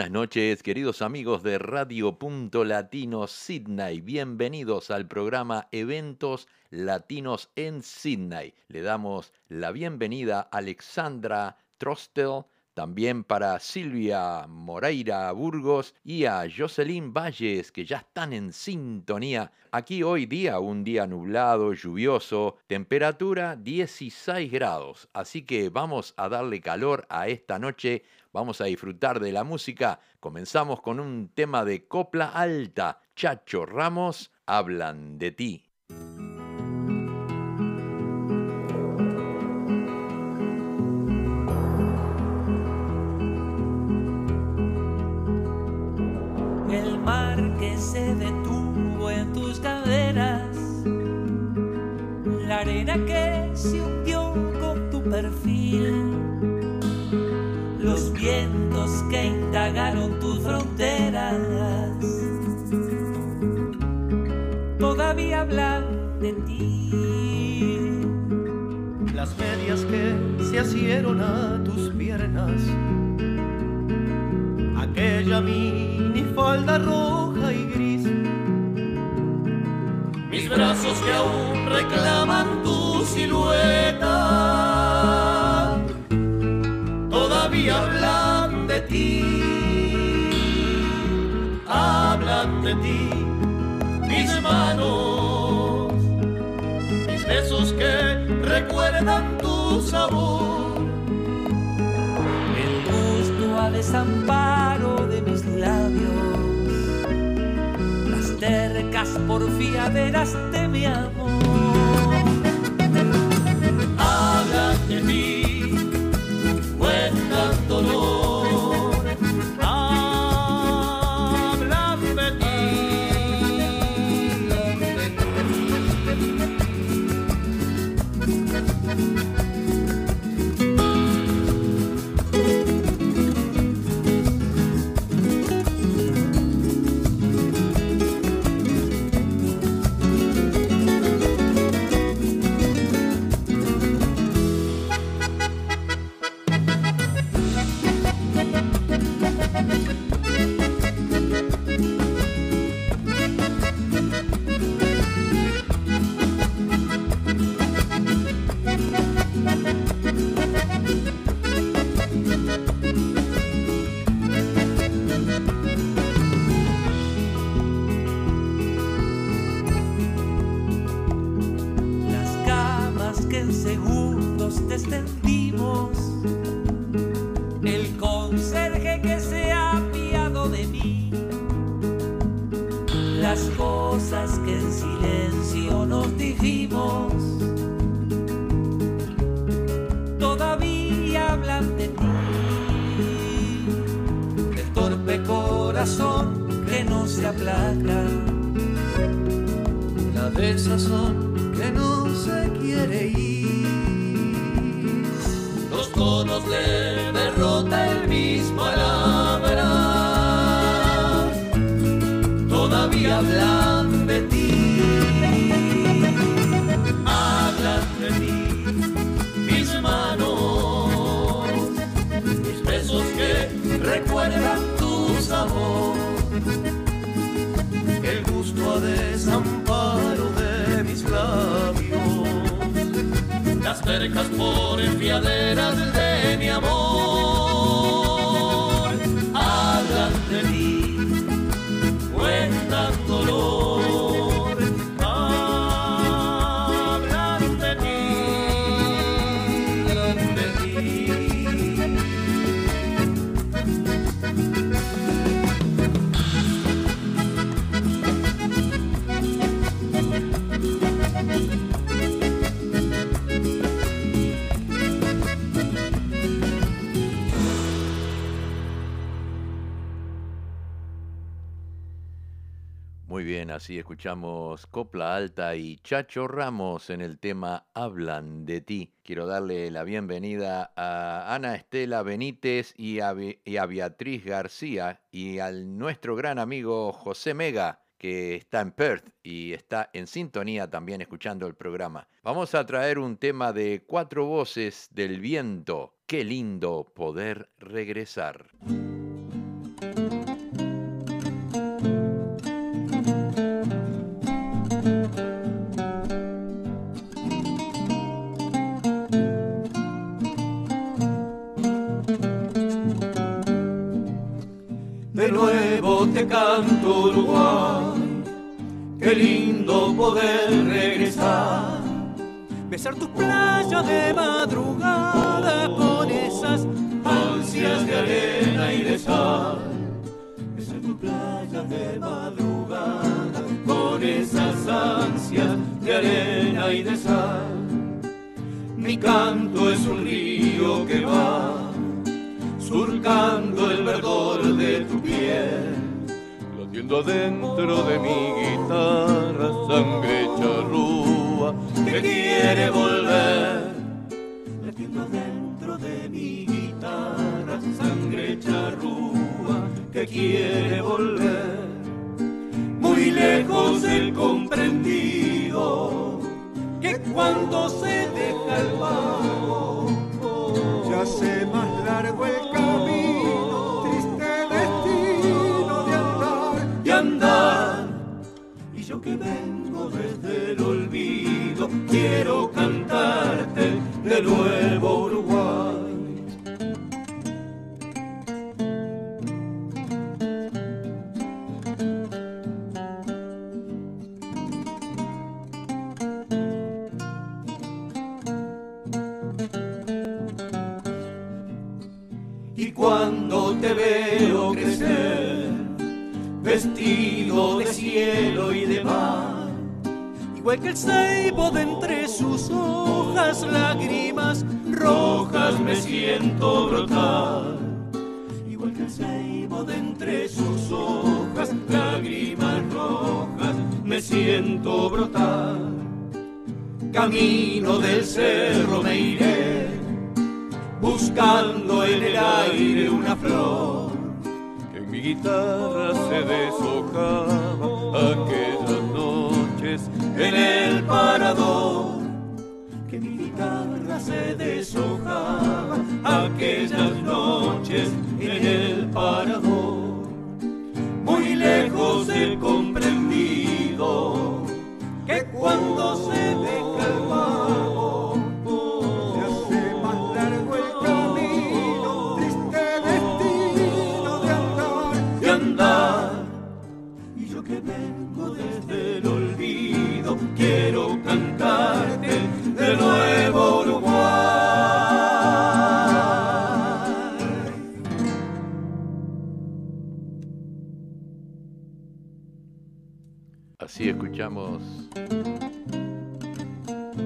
buenas noches, queridos amigos de Radio Punto Latino Sydney. Bienvenidos al programa Eventos Latinos en Sydney. Le damos la bienvenida a Alexandra Trostel, también para Silvia Moreira Burgos y a Jocelyn Valles, que ya están en sintonía. Aquí hoy día, un día nublado, lluvioso, temperatura 16 grados. Así que vamos a darle calor a esta noche, vamos a disfrutar de la música. Comenzamos con un tema de copla alta. Chacho Ramos, hablan de ti. se detuvo en tus caderas, la arena que se hundió con tu perfil, que indagaron tus fronteras, todavía hablan de ti. Las medias que se asieron a tus piernas, aquella mini falda roja y gris. Mis brazos que aún reclaman tu silueta, ti, mis manos, mis besos que recuerdan tu sabor. El gusto a desamparo de mis labios tercas porfiaderas de mi amor. Así escuchamos Copla Alta y Chacho Ramos en el tema Hablan de ti. Quiero darle la bienvenida a Ana Estela Benítez y a, Beatriz García y al nuestro gran amigo José Mega que está en Perth y está en sintonía también escuchando el programa. Vamos a traer un tema de cuatro voces del viento. Qué lindo poder regresar. Te canto Uruguay, qué lindo poder regresar. Besar tu playa de madrugada con esas ansias de arena y de sal. Besar tu playa de madrugada con esas ansias de arena y de sal. Mi canto es un río que va surcando el verdor de tu piel Latiendo dentro de mi guitarra sangre charrúa que quiere volver. Latiendo dentro de mi guitarra sangre charrúa que quiere volver. Muy lejos el comprendido que cuando se deja el vago ya se más largo el Y yo que vengo desde el olvido, quiero cantarte de nuevo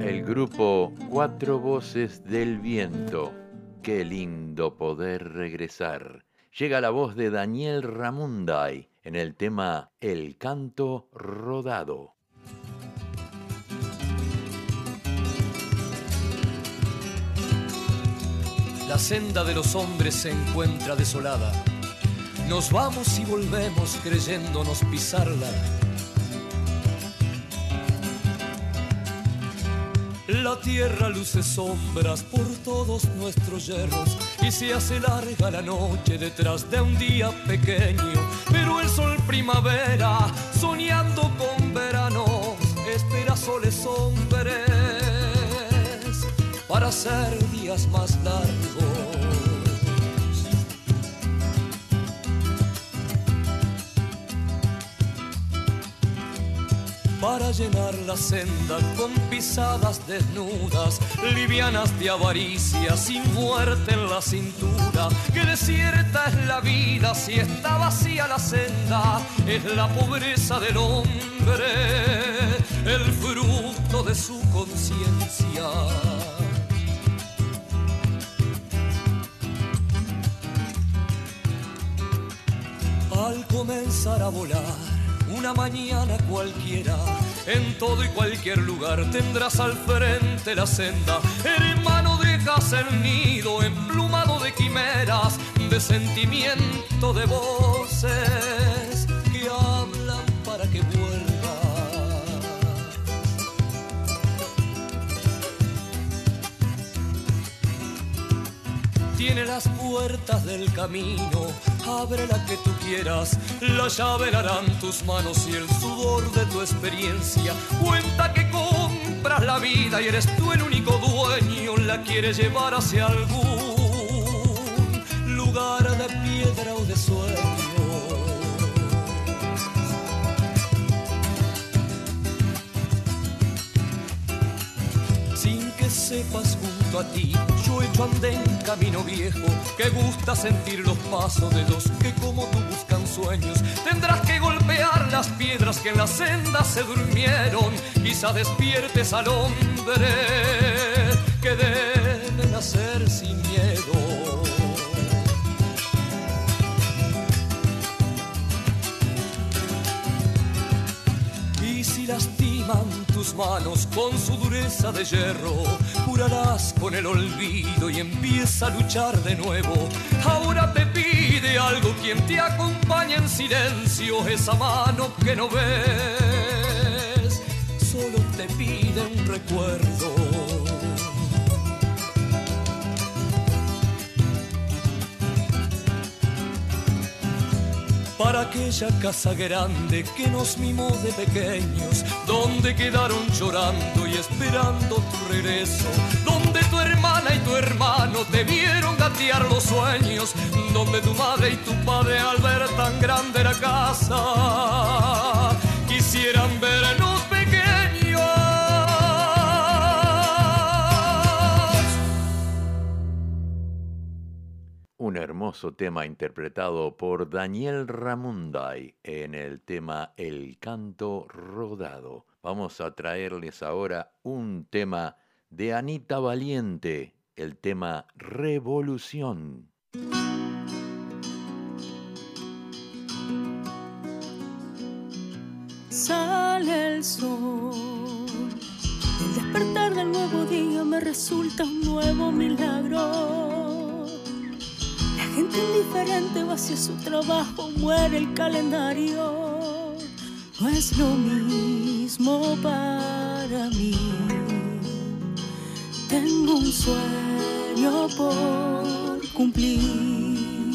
el grupo Cuatro Voces del Viento. Qué lindo poder regresar. Llega la voz de Daniel Ramunday en el tema El canto rodado. La senda de los hombres se encuentra desolada. Nos vamos y volvemos creyéndonos pisarla. La tierra luce sombras por todos nuestros yerros y se hace larga la noche detrás de un día pequeño. Pero el sol primavera, soñando con veranos, espera soles hombres para hacer días más largos. Para llenar la senda con pisadas desnudas, livianas de avaricia, sin muerte en la cintura, que desierta es la vida si está vacía la senda, es la pobreza del hombre, el fruto de su conciencia. al comenzar a volar una mañana cualquiera, en todo y cualquier lugar tendrás al frente la senda. Hermano, dejas el nido emplumado de quimeras, de sentimiento, de voces que hablan para que tiene las puertas del camino. Abre la que tú quieras, la llave la harán tus manos y el sudor de tu experiencia. Cuenta que compras la vida y eres tú el único dueño, la quieres llevar hacia algún lugar de piedra o de sueño. Sin que sepas junto a ti yo hecho andé en camino viejo que gusta sentir los pasos de los que como tú buscan sueños. Tendrás que golpear las piedras que en la senda se durmieron. Quizá despiertes al hombre que debe nacer sin miedo. Y si lastiman manos con su dureza de hierro, curarás con el olvido y empieza a luchar de nuevo. Ahora te pide algo quien te acompaña en silencio, esa mano que no ves, solo te pide un recuerdo. Para aquella casa grande que nos mimó de pequeños, donde quedaron llorando y esperando tu regreso, donde tu hermana y tu hermano te vieron gatear los sueños, donde tu madre y tu padre al ver tan grande la casa quisieran vernos Un hermoso tema interpretado por Daniel Ramunday en el tema El canto rodado. Vamos a traerles ahora un tema de Anita Valiente, el tema Revolución. Sale el sol, el despertar del nuevo día me resulta un nuevo milagro indiferente va hacia su trabajo, muere el calendario. No es lo mismo para mí. Tengo un sueño por cumplir.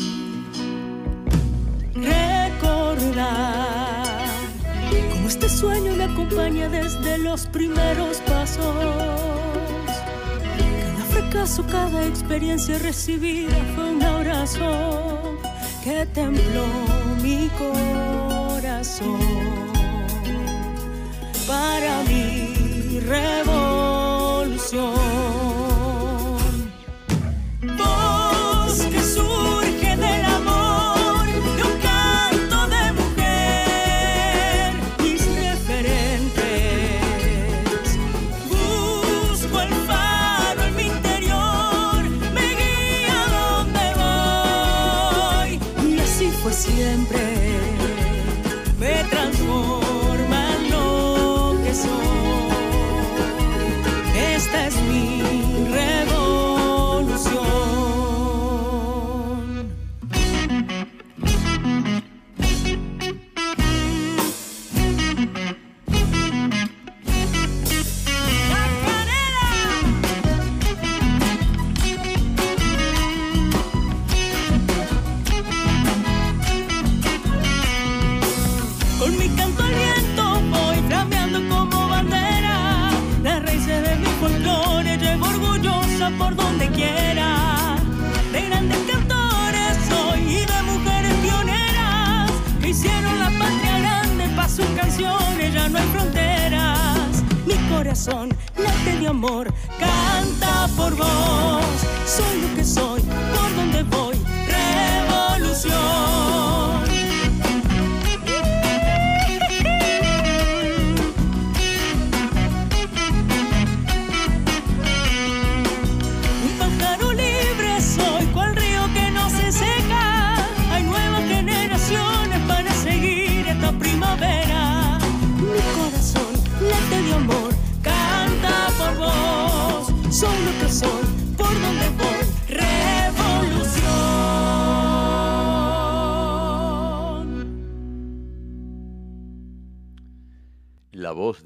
Recordar cómo este sueño me acompaña desde los primeros pasos acaso cada experiencia recibida fue un que tembló mi corazón para mi revolución.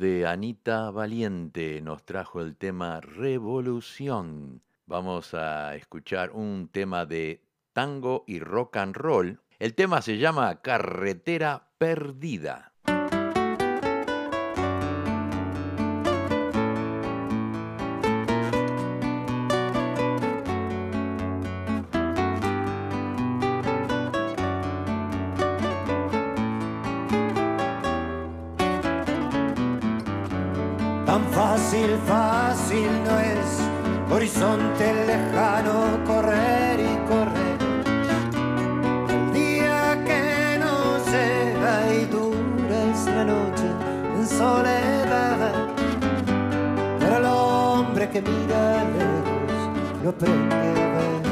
De Anita Valiente nos trajo el tema Revolución. Vamos a escuchar un tema de tango y rock and roll. El tema se llama Carretera Perdida. Fácil, fácil no es, horizonte lejano, correr y correr. El día que no llega y dura es la noche en soledad. Pero el hombre que mira lejos lo aprende a ver.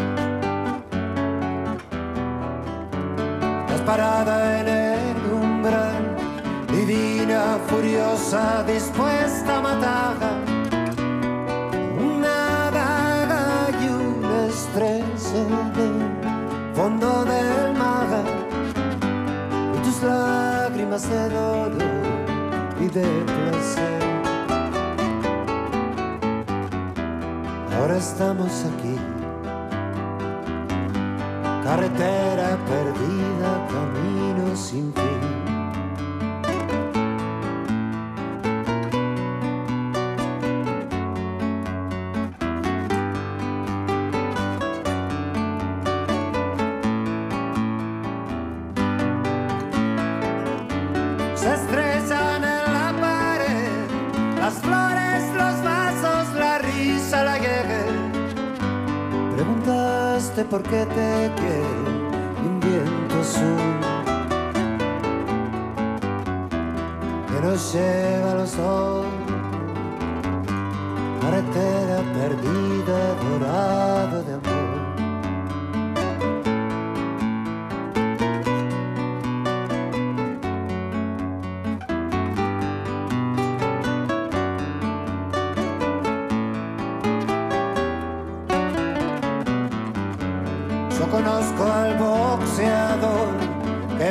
Estás parada en el furiosa, dispuesta a matar. Una daga y una estrella del fondo del mar. Y tus lágrimas de dolor y de placer. Ahora estamos aquí. Carretera perdida, camino sin fin.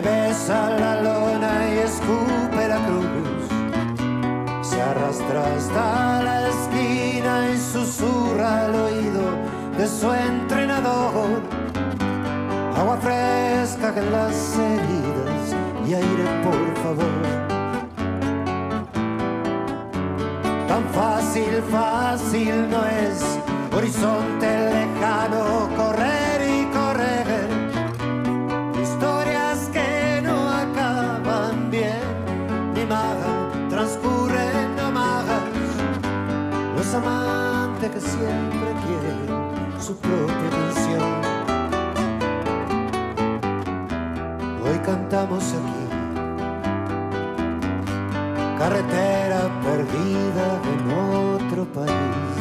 Besa la lona y escupe la cruz. Se arrastra hasta la esquina y susurra al oído de su entrenador. Agua fresca en las heridas y aire, por favor. Tan fácil, fácil no es, horizonte lejano, siempre quiere su propia canción. Hoy cantamos aquí, carretera perdida en otro país.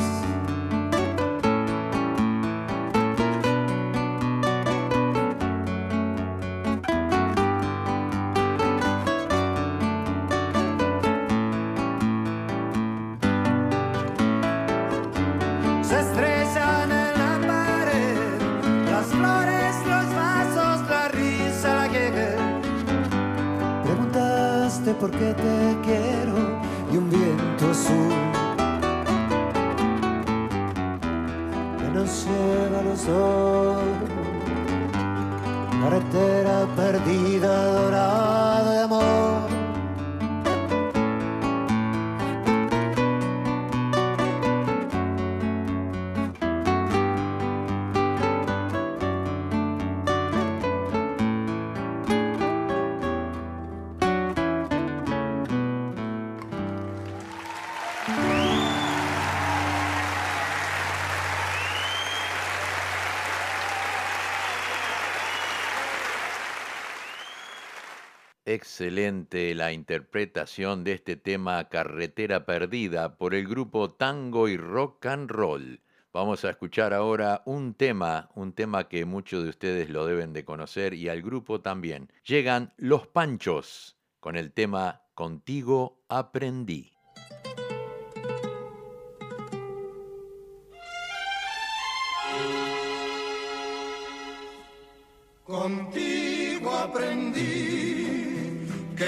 Excelente la interpretación de este tema Carretera Perdida por el grupo Tango y Rock and Roll. Vamos a escuchar ahora un tema, un tema que muchos de ustedes lo deben de conocer y al grupo también. Llegan Los Panchos con el tema Contigo aprendí. Contigo aprendí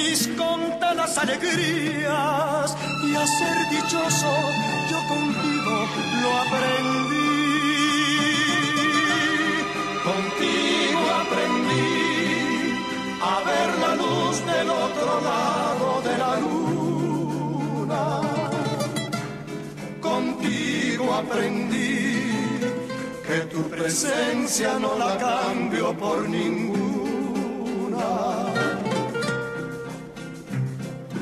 mis contadas alegrías y a ser dichoso yo contigo lo aprendí. Contigo aprendí a ver la luz del otro lado de la luna. Contigo aprendí que tu presencia no la cambio por ninguna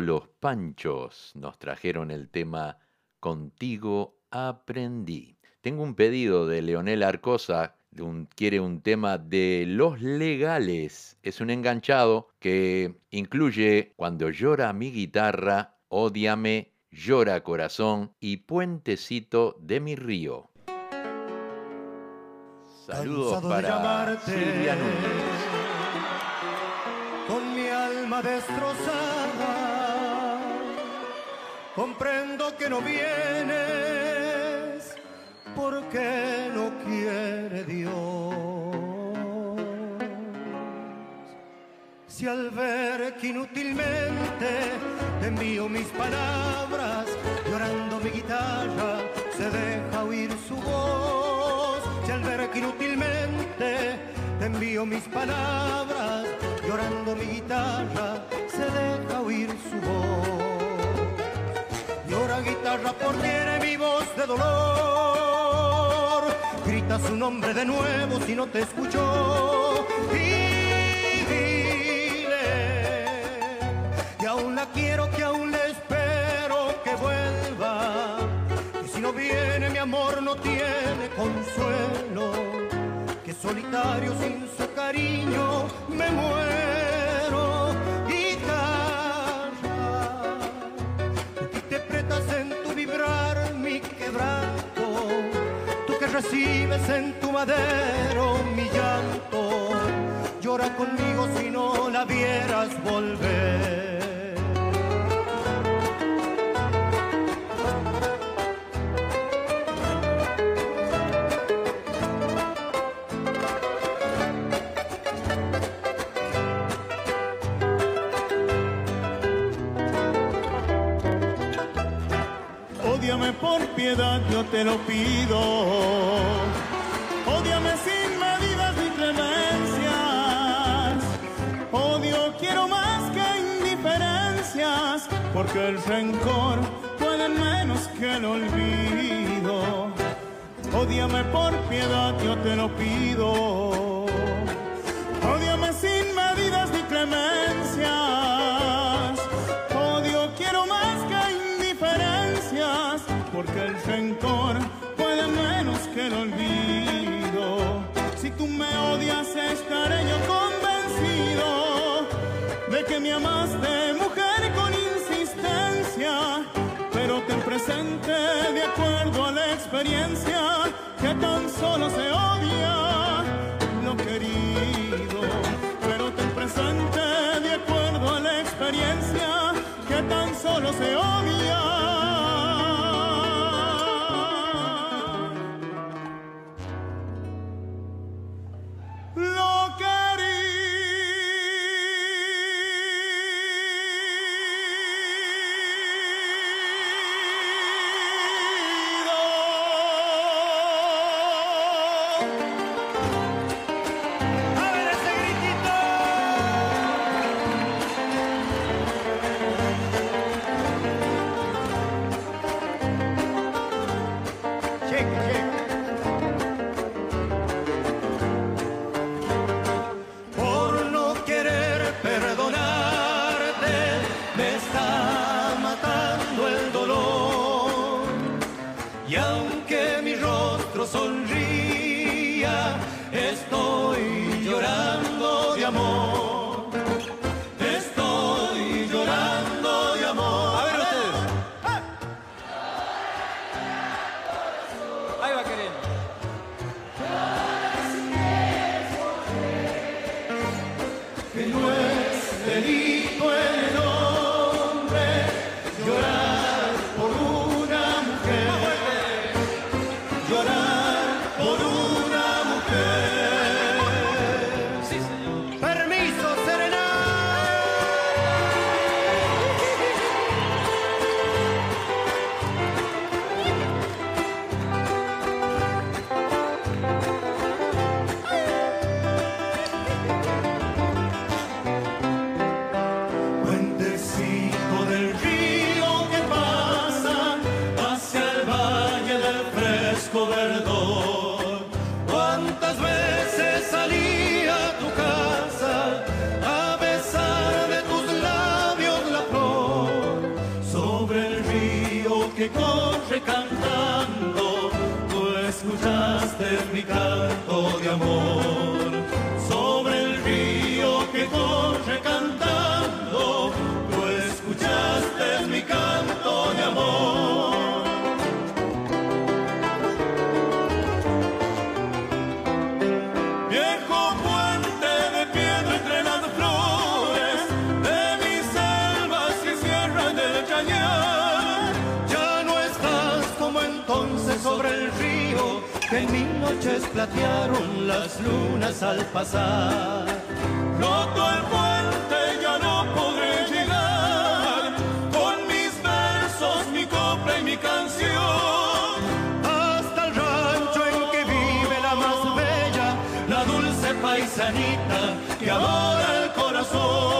Los Panchos nos trajeron el tema Contigo aprendí. Tengo un pedido de Leonel Arcosa, quiere un tema de Los Legales. Es un enganchado que incluye Cuando llora mi guitarra, Ódiame, Llora corazón y Puentecito de mi río. Saludos para Silvia Núñez con mi alma destrozada. Comprendo que no vienes porque no quiere Dios. Si al ver que inútilmente te envío mis palabras, llorando mi guitarra, se deja oír su voz. Si al ver que inútilmente te envío mis palabras, llorando mi guitarra, se deja oír su voz. Llora guitarra por tiene mi voz de dolor, grita su nombre de nuevo si no te escuchó. Y dile que aún la quiero, que aún le espero que vuelva. Que si no viene mi amor no tiene consuelo, que solitario sin su cariño me muero. Recibes en tu madero mi llanto, llora conmigo si no la vieras volver. Por piedad, yo te lo pido. Ódiame sin medidas ni clemencias. Odio quiero más que indiferencias, porque el rencor puede menos que el olvido. Ódiame por piedad, yo te lo pido. Estaré de que me amaste, mujer, con insistencia. Pero ten presente, de acuerdo a la experiencia, que tan solo se odia lo querido. Pero ten presente, de acuerdo a la experiencia, que tan solo se odia. Mi canto de amor. Noches platearon las lunas al pasar. Roto el puente ya no podré llegar con mis versos, mi copla y mi canción hasta el rancho en que vive la más bella, la dulce paisanita que adora el corazón.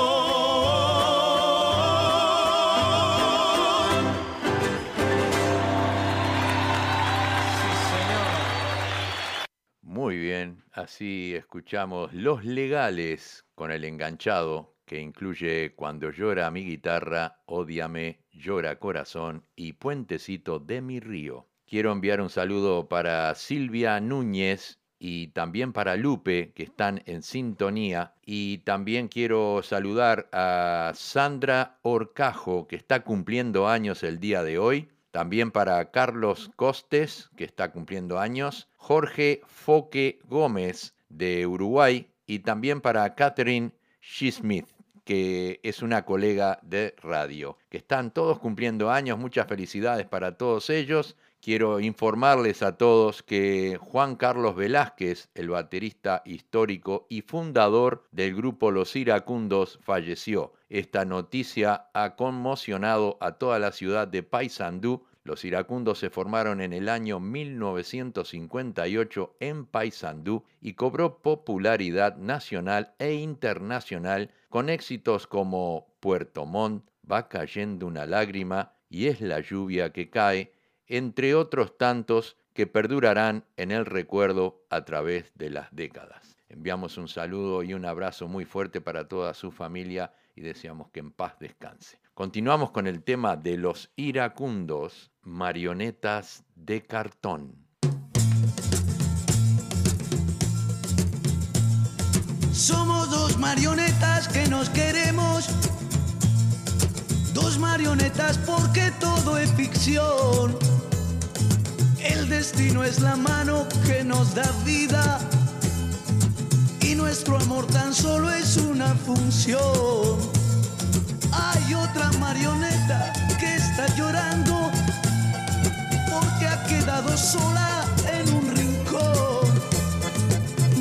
Así escuchamos Los Legales con el enganchado que incluye Cuando llora mi guitarra, Ódiame, Llora Corazón y Puentecito de mi río. Quiero enviar un saludo para Silvia Núñez y también para Lupe, que están en sintonía. Y también quiero saludar a Sandra Orcajo, que está cumpliendo años el día de hoy. También para Carlos Costes, que está cumpliendo años. Jorge Foque Gómez, de Uruguay. Y también para Catherine Smith, que es una colega de radio. Que están todos cumpliendo años. Muchas felicidades para todos ellos. Quiero informarles a todos que Juan Carlos Velázquez, el baterista histórico y fundador del grupo Los Iracundos, falleció. Esta noticia ha conmocionado a toda la ciudad de Paysandú. Los iracundos se formaron en el año 1958 en Paysandú y cobró popularidad nacional e internacional con éxitos como Puerto Montt, Va cayendo una lágrima y es la lluvia que cae, entre otros tantos que perdurarán en el recuerdo a través de las décadas. Enviamos un saludo y un abrazo muy fuerte para toda su familia y deseamos que en paz descanse. Continuamos con el tema de los iracundos, marionetas de cartón. Somos dos marionetas que nos queremos. Dos marionetas porque todo es ficción. El destino es la mano que nos da vida. Nuestro amor tan solo es una función. Hay otra marioneta que está llorando porque ha quedado sola en un rincón.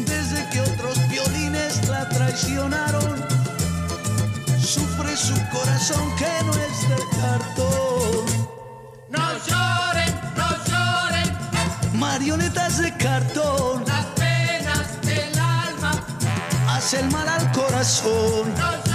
Desde que otros violines la traicionaron, sufre su corazón que no es de cartón. No lloren, no lloren, Marionetas de cartón las. Hacen mal al corazón.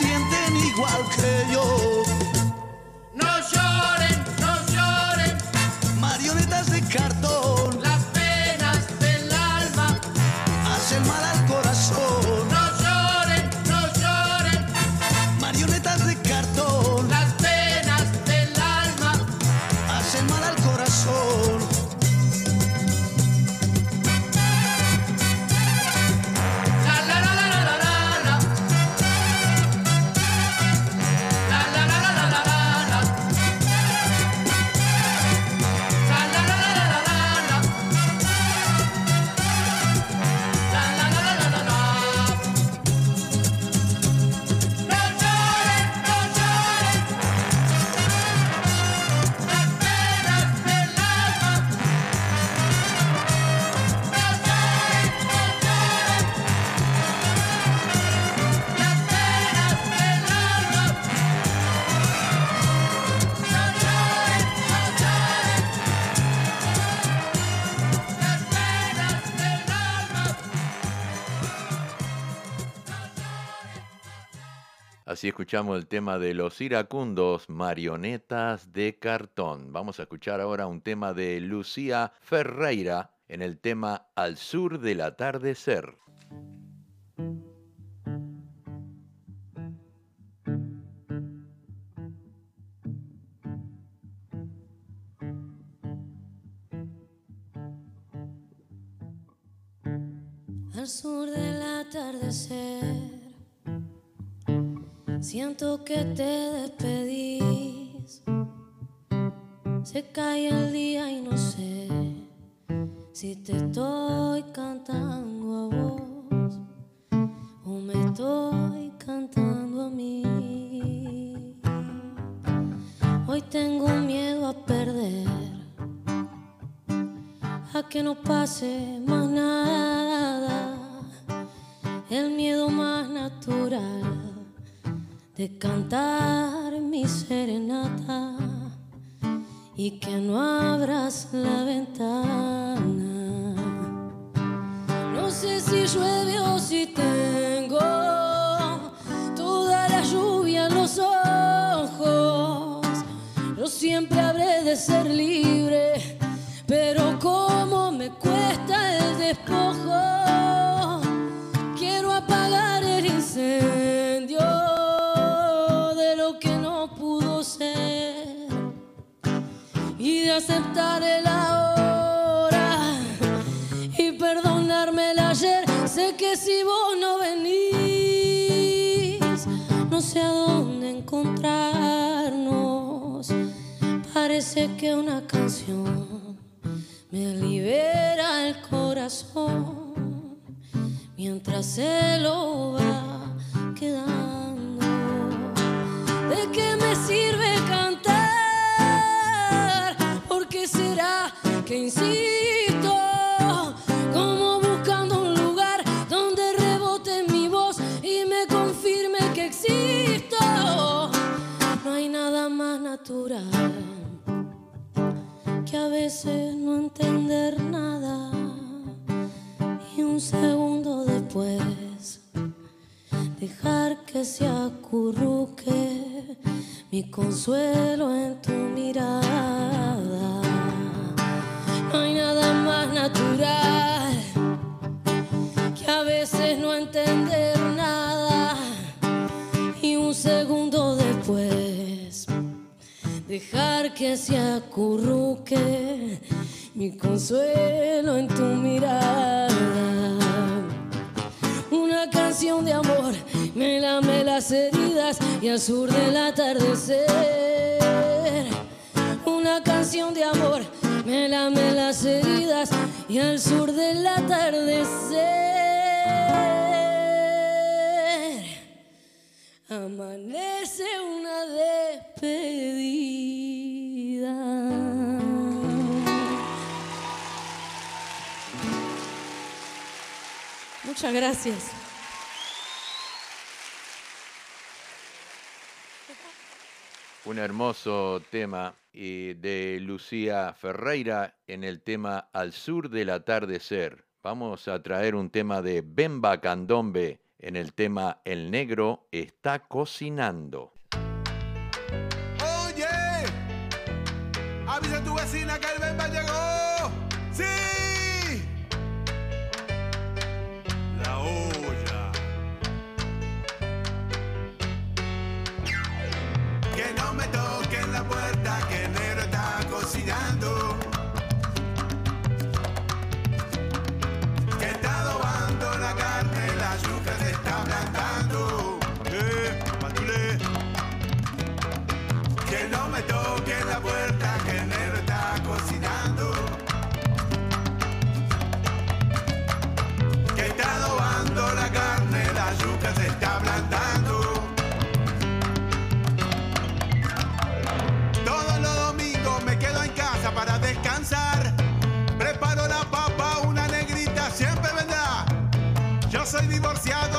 Ríen, escuchamos el tema de los iracundos, marionetas de cartón. Vamos a escuchar ahora un tema de Lucía Ferreira en el tema Al sur del atardecer. Al sur del atardecer, siento que te despedís. Se cae el día y no sé si te estoy cantando a vos o me estoy cantando a mí. Hoy tengo miedo a perder a que no pase más nada. El miedo más natural de cantar mi serenata y que no abras la ventana. No sé si llueve o si tengo toda la lluvia en los ojos. Yo siempre habré de ser libre, pero como me cuesta el despojo, aceptaré la hora y perdonarme el ayer. Sé que si vos no venís, no sé a dónde encontrarnos. Parece que una canción me libera el corazón mientras se lo va quedando. ¿De qué me sirve ¿Por qué será que insisto? Como buscando un lugar donde rebote mi voz y me confirme que existo. No hay nada más natural que a veces no entender nada y un segundo después dejar que se acurruque mi consuelo en tu mirada. No hay nada más natural que a veces no entender nada y un segundo después dejar que se acurruque mi consuelo en tu mirada. Una canción de amor me lame las heridas y al sur del atardecer. Una canción de amor me lame las heridas y al sur del atardecer. Amanece una despedida. Muchas gracias. Un hermoso tema y de Lucía Ferreira en el tema Al sur del atardecer. Vamos a traer un tema de Bemba Candombe en el tema El negro está cocinando. Soy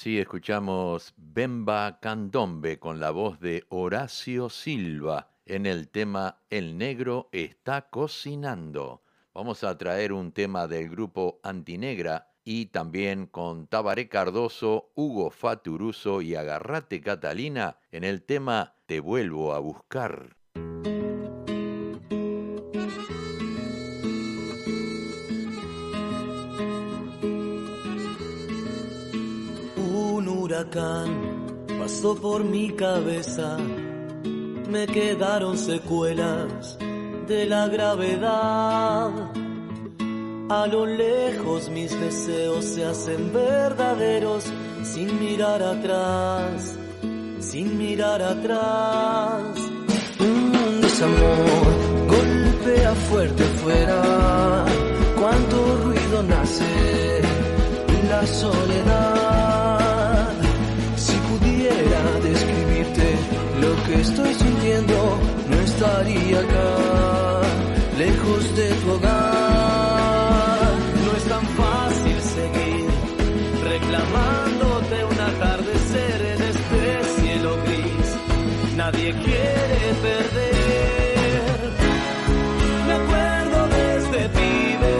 Así escuchamos Bemba Candombe con la voz de Horacio Silva en el tema El negro está cocinando. Vamos a traer un tema del grupo Antinegra y también con Tabaré Cardoso, Hugo Faturuso y Agarrate Catalina en el tema Te vuelvo a buscar. huracán pasó por mi cabeza, me quedaron secuelas de la gravedad. A lo lejos mis deseos se hacen verdaderos sin mirar atrás, sin mirar atrás. Un desamor golpea fuerte fuera, cuánto ruido nace la soledad. que estoy sintiendo no estaría acá, lejos de tu hogar. No es tan fácil seguir reclamándote un atardecer en este cielo gris. Nadie quiere perder. Me acuerdo desde este pibe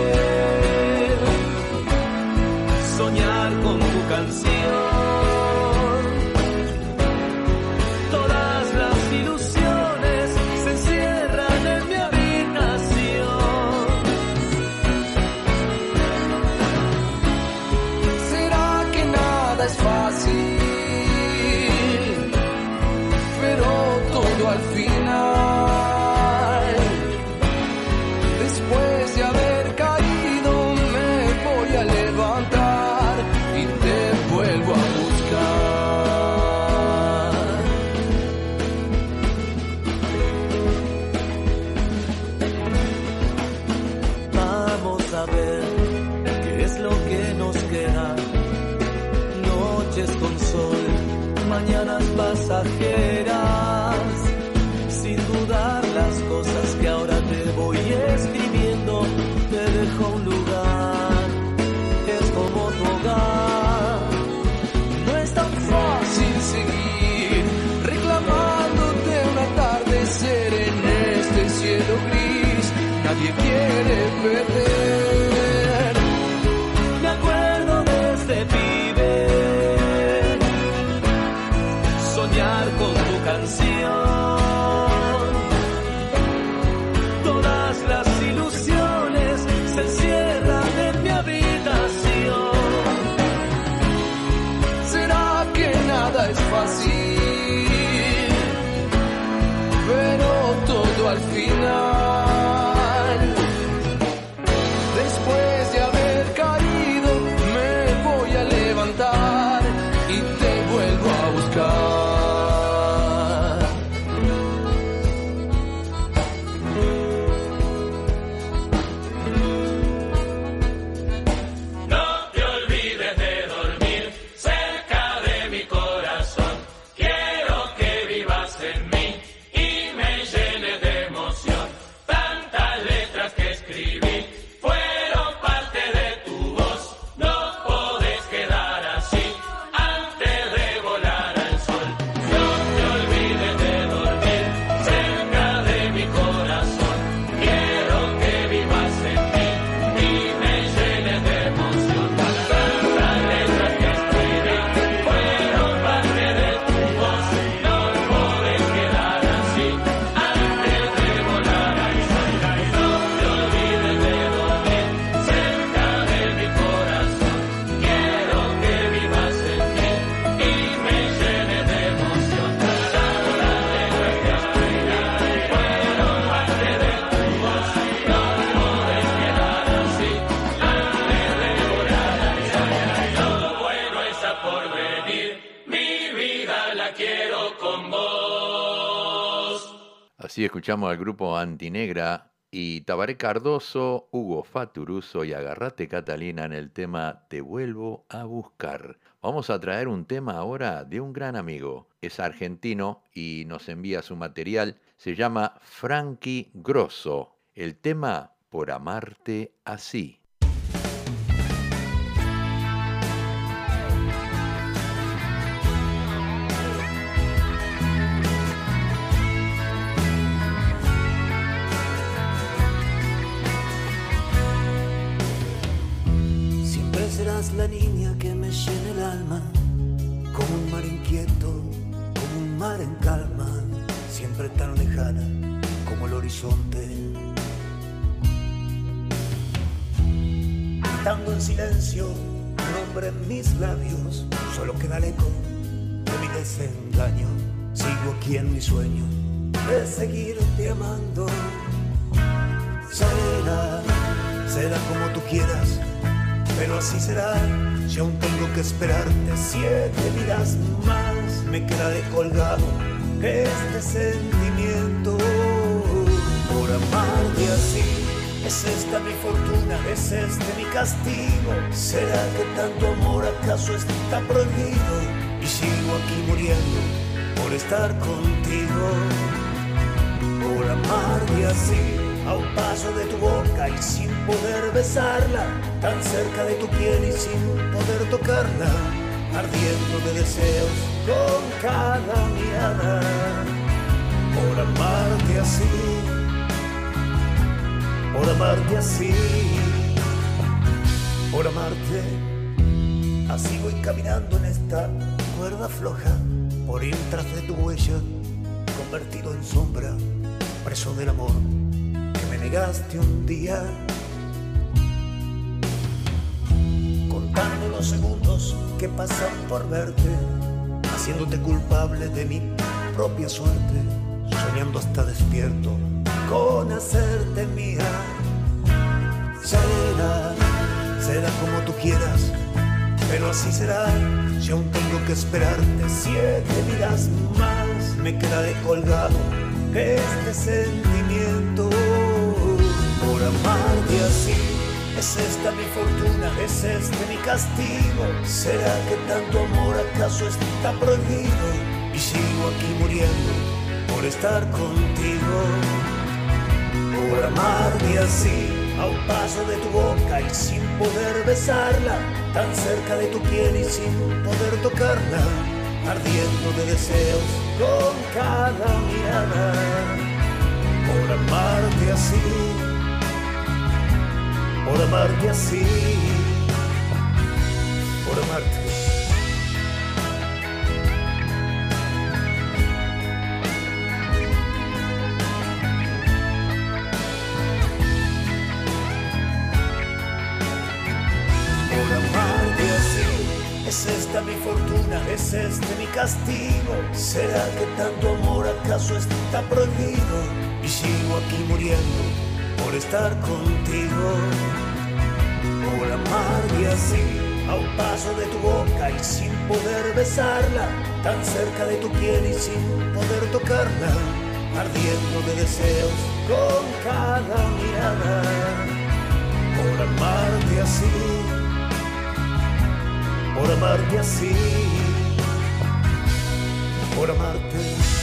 soñar con tu canción. Escuchamos al grupo Antinegra y Tabaré Cardoso, Hugo Faturuso y Agarrate Catalina en el tema Te vuelvo a buscar. Vamos a traer un tema ahora de un gran amigo. Es argentino y nos envía su material. Se llama Frankie Grosso. El tema Por amarte así. Serás la niña que me llena el alma, como un mar inquieto, como un mar en calma, siempre tan lejana como el horizonte. Gritando en silencio, nombre en mis labios, solo queda el eco de mi desengaño. Sigo aquí en mi sueño de seguirte amando. Será, será como tú quieras pero así será. Si aún tengo que esperarte siete vidas más, me quedaré colgado este sentimiento por amarte así. Es esta mi fortuna, es este mi castigo. ¿Será que tanto amor acaso está prohibido? Y sigo aquí muriendo por estar contigo, por amarte así a un paso de tu boca y sin poder besarla, tan cerca de tu piel y sin poder tocarla, ardiendo de deseos con cada mirada, por amarte así, por amarte así, por amarte, así. Voy caminando en esta cuerda floja, por ir tras de tu huella, convertido en sombra, preso del amor me negaste un día. Contando los segundos que pasan por verte, haciéndote culpable de mi propia suerte, soñando hasta despierto con hacerte mía. Será, será como tú quieras, pero así será. Si aún tengo que esperarte siete vidas más, me quedaré colgado de este sentimiento por amarte así. Es esta mi fortuna, es este mi castigo. ¿Será que tanto amor acaso está prohibido? Y sigo aquí muriendo por estar contigo. Por amarte así, a un paso de tu boca y sin poder besarla, tan cerca de tu piel y sin poder tocarla, ardiendo de deseos con cada mirada. Por amarte así por amarte así, por amarte. Por amarte así, es esta mi fortuna, es este mi castigo. ¿Será que tanto amor acaso está prohibido? Y sigo aquí muriendo por estar contigo, por amarte así, a un paso de tu boca y sin poder besarla, tan cerca de tu piel y sin poder tocarla, ardiendo de deseos con cada mirada, por amarte así, por amarte así, por amarte.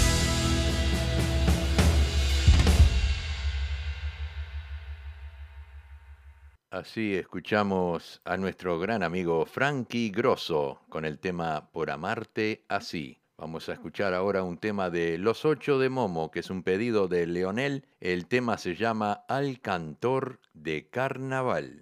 Así escuchamos a nuestro gran amigo Frankie Grosso con el tema Por amarte así. Vamos a escuchar ahora un tema de Los Ocho de Momo, que es un pedido de Leonel. El tema se llama Al Cantor de Carnaval.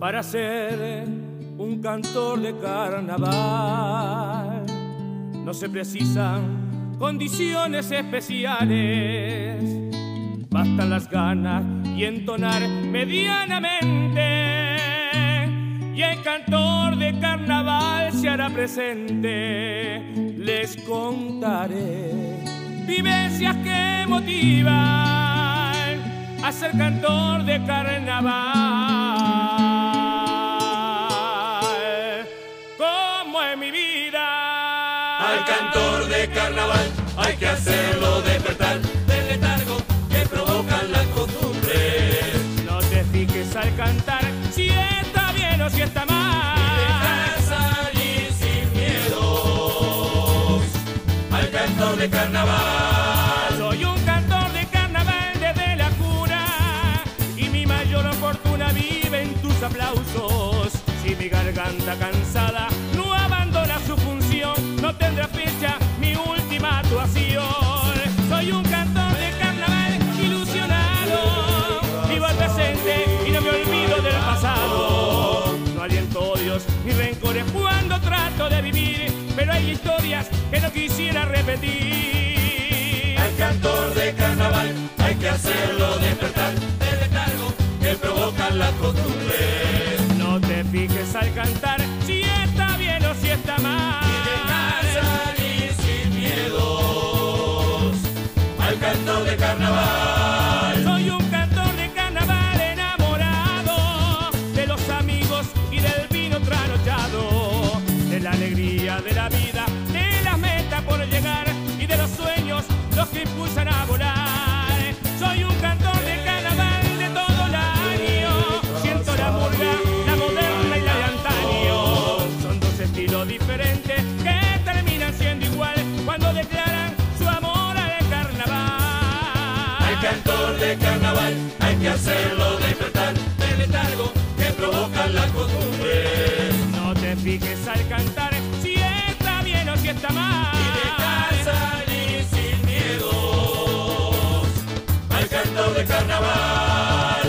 para ser cantor de carnaval. No se precisan condiciones especiales, bastan las ganas y entonar medianamente. Y el cantor de carnaval se hará presente. Les contaré vivencias que motivan a ser cantor de carnaval. Cantor de carnaval hay que hacerlo despertar del letargo que provocan las costumbres. No te fijes al cantar si está bien o si está mal. Dejar salir sin miedos al cantor de carnaval. Soy un cantor de carnaval desde la cuna y mi mayor fortuna vive en tus aplausos. Si mi garganta cansada no abandona su función, no tendrá fecha historias que no quisiera repetir. Al cantor de carnaval hay que hacerlo despertar del letargo que provocan las costumbres. No te fijes al cantar que impulsan a volar.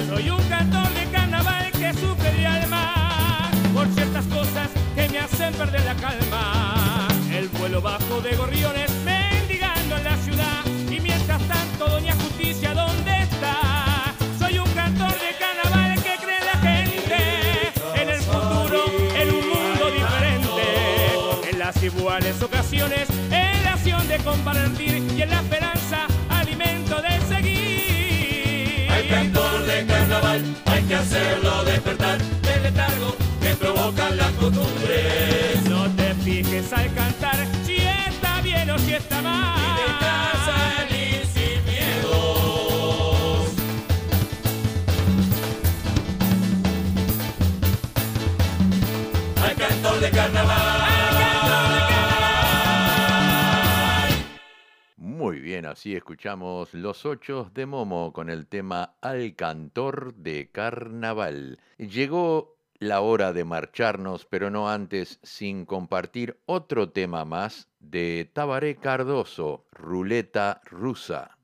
Soy un cantor de carnaval que sufre de alma por ciertas cosas que me hacen perder la calma. El vuelo bajo de gorriones mendigando en la ciudad y mientras tanto Doña Justicia, ¿dónde está? Soy un cantor de carnaval que cree la gente, en el futuro, en un mundo diferente, en las iguales ocasiones, en la acción de compartir de hay que hacerlo despertar del letargo que provocan las costumbres. No te fijes al cantar si está bien o si está mal. Dejar salir sin miedos al cantor de carnaval. Así escuchamos Los Ochos de Momo con el tema Al Cantor de Carnaval. Llegó la hora de marcharnos, pero no antes sin compartir otro tema más de Tabaré Cardoso, Ruleta Rusa.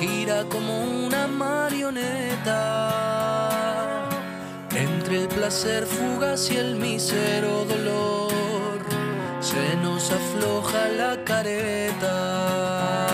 Gira como una marioneta. Entre el placer fugaz y el mísero dolor se nos afloja la careta.